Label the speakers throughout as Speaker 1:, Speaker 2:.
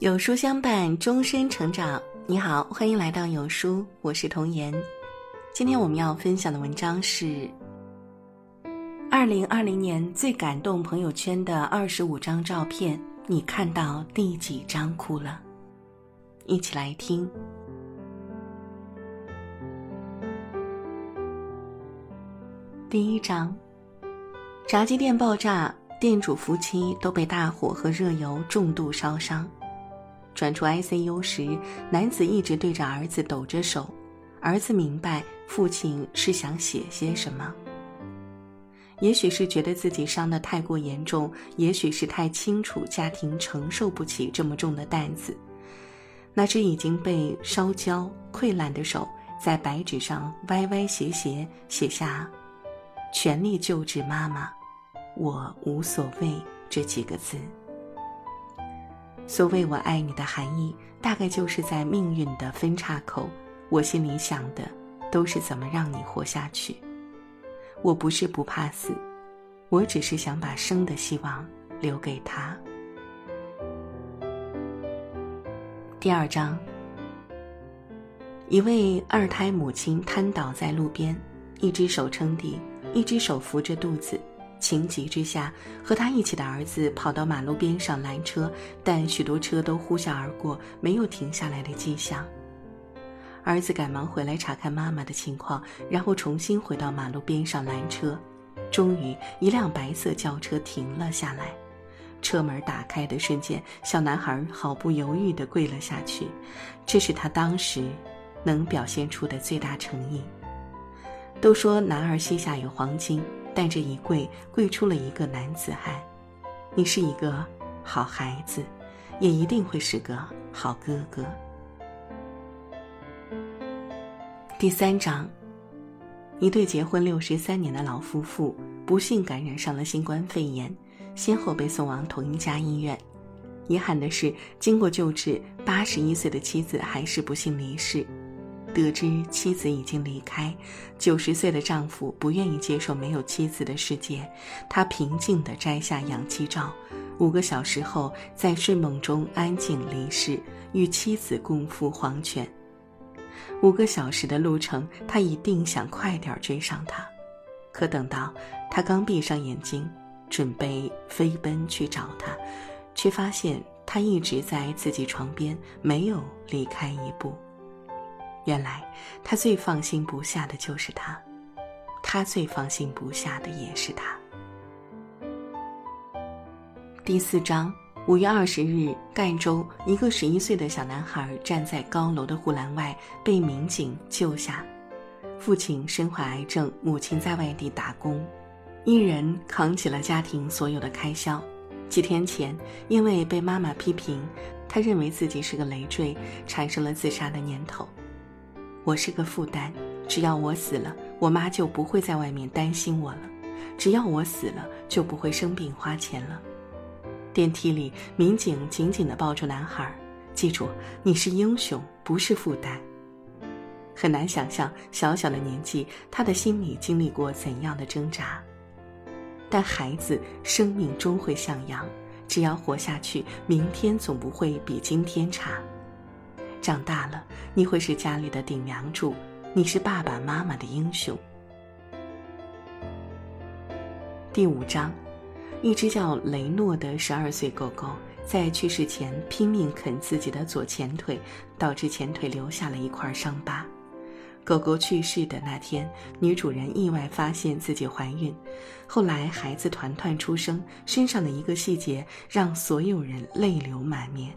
Speaker 1: 有书相伴，终身成长。你好，欢迎来到有书，我是童言。今天我们要分享的文章是二零二零年最感动朋友圈的二十五张照片，你看到第几张哭了？一起来听。第一张，炸鸡店爆炸，店主夫妻都被大火和热油重度烧伤。转出 ICU 时，男子一直对着儿子抖着手，儿子明白父亲是想写些什么。也许是觉得自己伤得太过严重，也许是太清楚家庭承受不起这么重的担子，那只已经被烧焦溃烂的手在白纸上歪歪斜斜写下“全力救治妈妈，我无所谓”这几个字。所谓“我爱你”的含义，大概就是在命运的分岔口，我心里想的都是怎么让你活下去。我不是不怕死，我只是想把生的希望留给他。第二章，一位二胎母亲瘫倒在路边，一只手撑地，一只手扶着肚子。情急之下，和他一起的儿子跑到马路边上拦车，但许多车都呼啸而过，没有停下来的迹象。儿子赶忙回来查看妈妈的情况，然后重新回到马路边上拦车。终于，一辆白色轿车停了下来，车门打开的瞬间，小男孩毫不犹豫地跪了下去，这是他当时能表现出的最大诚意。都说男儿膝下有黄金。但这一跪，跪出了一个男子汉。你是一个好孩子，也一定会是个好哥哥。第三章，一对结婚六十三年的老夫妇不幸感染上了新冠肺炎，先后被送往同一家医院。遗憾的是，经过救治，八十一岁的妻子还是不幸离世。得知妻子已经离开，九十岁的丈夫不愿意接受没有妻子的世界。他平静地摘下氧气罩，五个小时后在睡梦中安静离世，与妻子共赴黄泉。五个小时的路程，他一定想快点追上她。可等到他刚闭上眼睛，准备飞奔去找她，却发现她一直在自己床边，没有离开一步。原来，他最放心不下的就是他，他最放心不下的也是他。第四章，五月二十日，赣州一个十一岁的小男孩站在高楼的护栏外，被民警救下。父亲身患癌症，母亲在外地打工，一人扛起了家庭所有的开销。几天前，因为被妈妈批评，他认为自己是个累赘，产生了自杀的念头。我是个负担，只要我死了，我妈就不会在外面担心我了；只要我死了，就不会生病花钱了。电梯里，民警紧紧地抱住男孩，记住，你是英雄，不是负担。很难想象，小小的年纪，他的心里经历过怎样的挣扎。但孩子，生命终会向阳，只要活下去，明天总不会比今天差。长大了，你会是家里的顶梁柱，你是爸爸妈妈的英雄。第五章，一只叫雷诺的十二岁狗狗在去世前拼命啃自己的左前腿，导致前腿留下了一块伤疤。狗狗去世的那天，女主人意外发现自己怀孕，后来孩子团团出生，身上的一个细节让所有人泪流满面。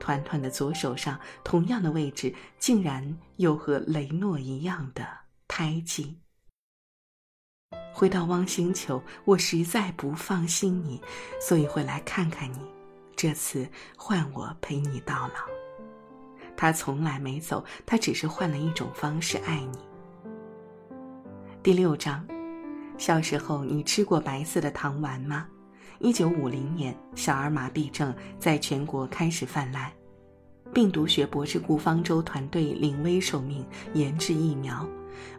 Speaker 1: 团团的左手上，同样的位置，竟然有和雷诺一样的胎记。回到汪星球，我实在不放心你，所以会来看看你。这次换我陪你到老。他从来没走，他只是换了一种方式爱你。第六章，小时候你吃过白色的糖丸吗？一九五零年，小儿麻痹症在全国开始泛滥，病毒学博士顾方舟团队临危受命研制疫苗。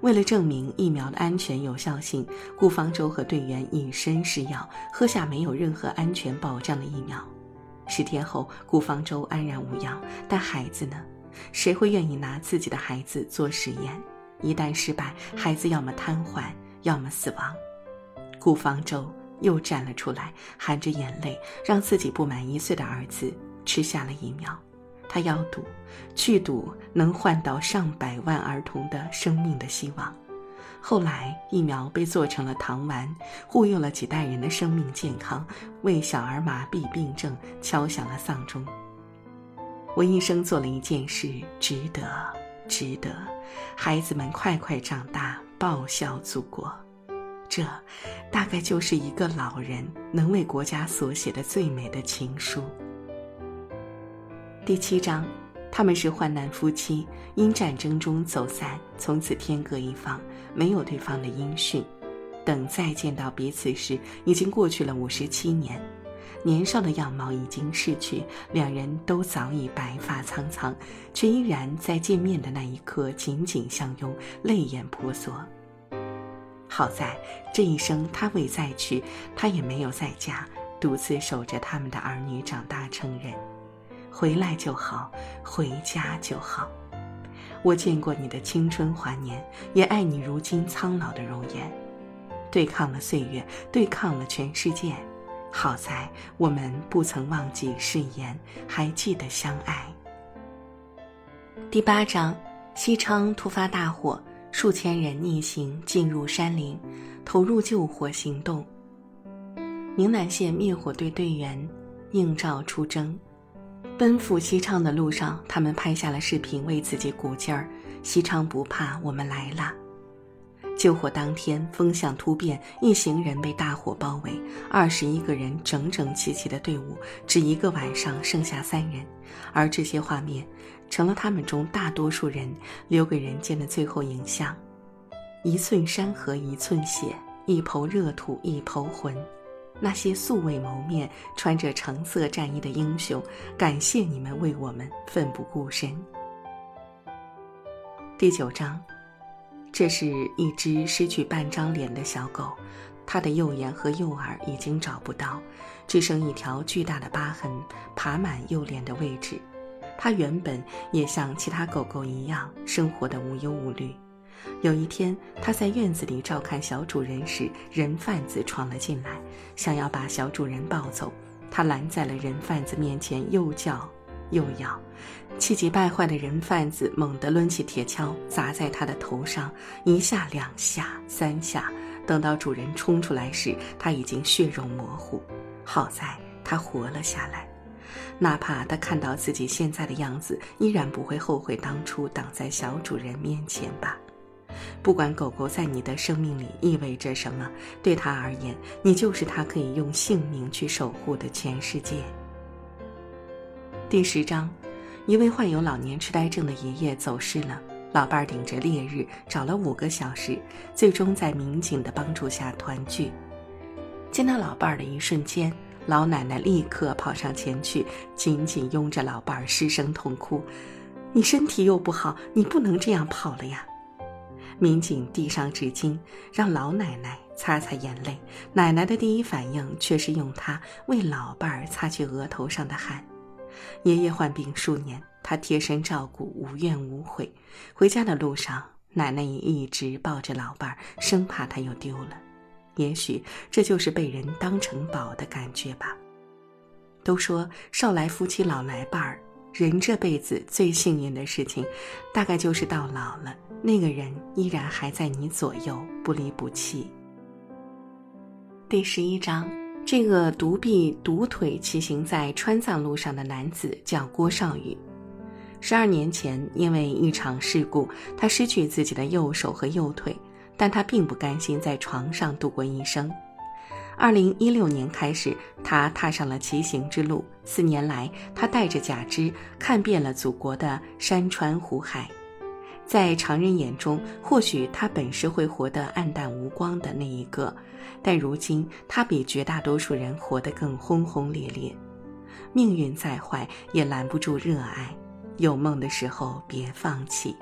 Speaker 1: 为了证明疫苗的安全有效性，顾方舟和队员以身试药，喝下没有任何安全保障的疫苗。十天后，顾方舟安然无恙，但孩子呢？谁会愿意拿自己的孩子做实验？一旦失败，孩子要么瘫痪，要么死亡。顾方舟又站了出来，含着眼泪，让自己不满一岁的儿子吃下了疫苗。他要赌，去赌能换到上百万儿童的生命的希望。后来，疫苗被做成了糖丸，护佑了几代人的生命健康，为小儿麻痹病症敲响了丧钟。我一生做了一件事，值得，值得，孩子们快快长大，报效祖国。这，大概就是一个老人能为国家所写的最美的情书。第七章。他们是患难夫妻，因战争中走散，从此天各一方，没有对方的音讯。等再见到彼此时，已经过去了五十七年。年少的样貌已经逝去，两人都早已白发苍苍，却依然在见面的那一刻紧紧相拥，泪眼婆娑。好在这一生他未再娶，他也没有再嫁，独自守着他们的儿女长大成人。回来就好，回家就好。我见过你的青春华年，也爱你如今苍老的容颜。对抗了岁月，对抗了全世界。好在我们不曾忘记誓言，还记得相爱。第八章：西昌突发大火，数千人逆行进入山林，投入救火行动。宁南县灭火队队员应召出征。奔赴西昌的路上，他们拍下了视频，为自己鼓劲儿。西昌不怕，我们来了。救火当天，风向突变，一行人被大火包围，二十一个人整整齐齐的队伍，只一个晚上剩下三人。而这些画面，成了他们中大多数人留给人间的最后影像：一寸山河一寸血，一抔热土一抔魂。那些素未谋面、穿着橙色战衣的英雄，感谢你们为我们奋不顾身。第九章，这是一只失去半张脸的小狗，它的右眼和右耳已经找不到，只剩一条巨大的疤痕爬满右脸的位置。它原本也像其他狗狗一样，生活的无忧无虑。有一天，它在院子里照看小主人时，人贩子闯了进来，想要把小主人抱走。他拦在了人贩子面前，又叫又咬。气急败坏的人贩子猛地抡起铁锹砸在他的头上，一下、两下、三下。等到主人冲出来时，他已经血肉模糊。好在他活了下来，哪怕他看到自己现在的样子，依然不会后悔当初挡在小主人面前吧。不管狗狗在你的生命里意味着什么，对他而言，你就是他可以用性命去守护的全世界。第十章，一位患有老年痴呆症的爷爷走失了，老伴儿顶着烈日找了五个小时，最终在民警的帮助下团聚。见到老伴儿的一瞬间，老奶奶立刻跑上前去，紧紧拥着老伴儿，失声痛哭：“你身体又不好，你不能这样跑了呀！”民警递上纸巾，让老奶奶擦擦眼泪。奶奶的第一反应却是用它为老伴儿擦去额头上的汗。爷爷患病数年，他贴身照顾，无怨无悔。回家的路上，奶奶也一直抱着老伴儿，生怕他又丢了。也许这就是被人当成宝的感觉吧。都说少来夫妻老来伴儿。人这辈子最幸运的事情，大概就是到老了，那个人依然还在你左右，不离不弃。第十一章，这个独臂独腿骑行在川藏路上的男子叫郭少宇。十二年前，因为一场事故，他失去自己的右手和右腿，但他并不甘心在床上度过一生。二零一六年开始，他踏上了骑行之路。四年来，他带着假肢看遍了祖国的山川湖海。在常人眼中，或许他本是会活得黯淡无光的那一个，但如今他比绝大多数人活得更轰轰烈烈。命运再坏，也拦不住热爱。有梦的时候，别放弃。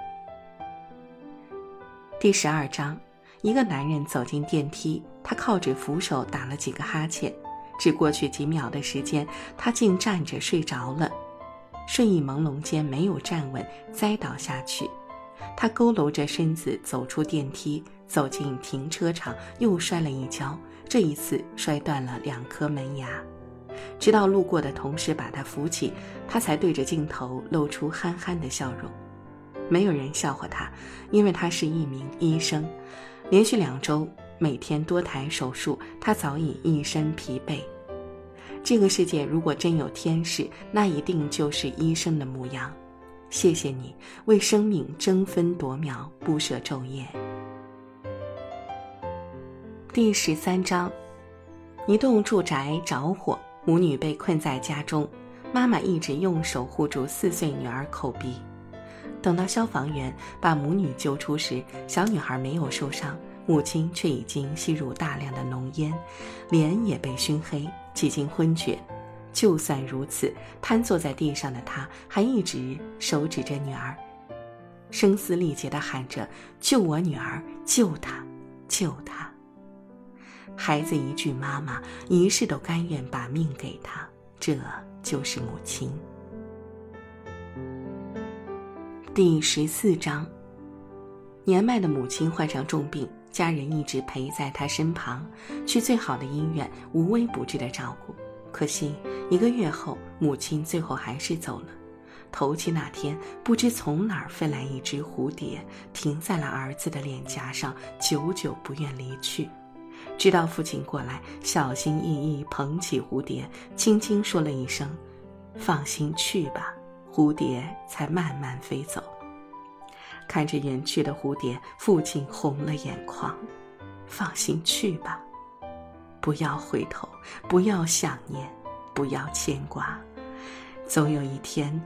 Speaker 1: 第十二章。一个男人走进电梯，他靠着扶手打了几个哈欠，只过去几秒的时间，他竟站着睡着了。睡意朦胧间没有站稳，栽倒下去。他佝偻着身子走出电梯，走进停车场，又摔了一跤。这一次摔断了两颗门牙。直到路过的同事把他扶起，他才对着镜头露出憨憨的笑容。没有人笑话他，因为他是一名医生。连续两周，每天多台手术，他早已一身疲惫。这个世界如果真有天使，那一定就是医生的模样。谢谢你为生命争分夺秒，不舍昼夜。第十三章，一栋住宅着火，母女被困在家中，妈妈一直用手护住四岁女儿口鼻。等到消防员把母女救出时，小女孩没有受伤，母亲却已经吸入大量的浓烟，脸也被熏黑。几近昏厥，就算如此，瘫坐在地上的他还一直手指着女儿，声嘶力竭地喊着：“救我女儿！救她！救她！”孩子一句“妈妈”，一世都甘愿把命给她，这就是母亲。第十四章，年迈的母亲患上重病。家人一直陪在她身旁，去最好的医院，无微不至的照顾。可惜一个月后，母亲最后还是走了。头七那天，不知从哪儿飞来一只蝴蝶，停在了儿子的脸颊上，久久不愿离去。直到父亲过来，小心翼翼捧起蝴蝶，轻轻说了一声：“放心去吧。”蝴蝶才慢慢飞走。看着远去的蝴蝶，父亲红了眼眶。放心去吧，不要回头，不要想念，不要牵挂。总有一天，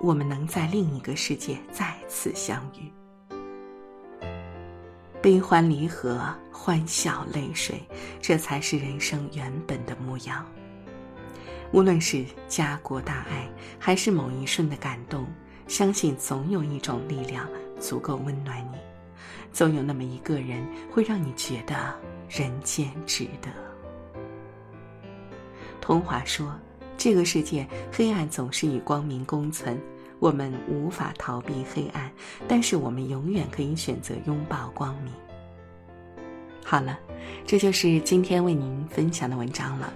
Speaker 1: 我们能在另一个世界再次相遇。悲欢离合，欢笑泪水，这才是人生原本的模样。无论是家国大爱，还是某一瞬的感动，相信总有一种力量。足够温暖你，总有那么一个人会让你觉得人间值得。童话说，这个世界黑暗总是与光明共存，我们无法逃避黑暗，但是我们永远可以选择拥抱光明。好了，这就是今天为您分享的文章了。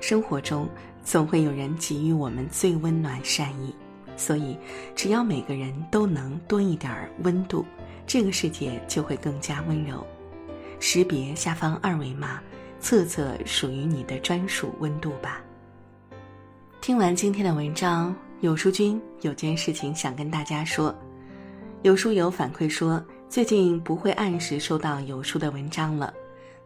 Speaker 1: 生活中总会有人给予我们最温暖善意。所以，只要每个人都能多一点温度，这个世界就会更加温柔。识别下方二维码，测测属于你的专属温度吧。听完今天的文章，有书君有件事情想跟大家说。有书友反馈说，最近不会按时收到有书的文章了，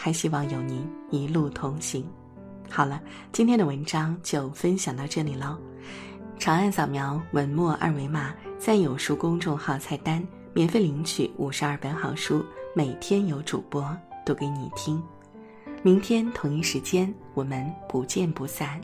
Speaker 1: 还希望有您一路同行。好了，今天的文章就分享到这里喽。长按扫描文末二维码，在有书公众号菜单免费领取五十二本好书，每天有主播读给你听。明天同一时间，我们不见不散。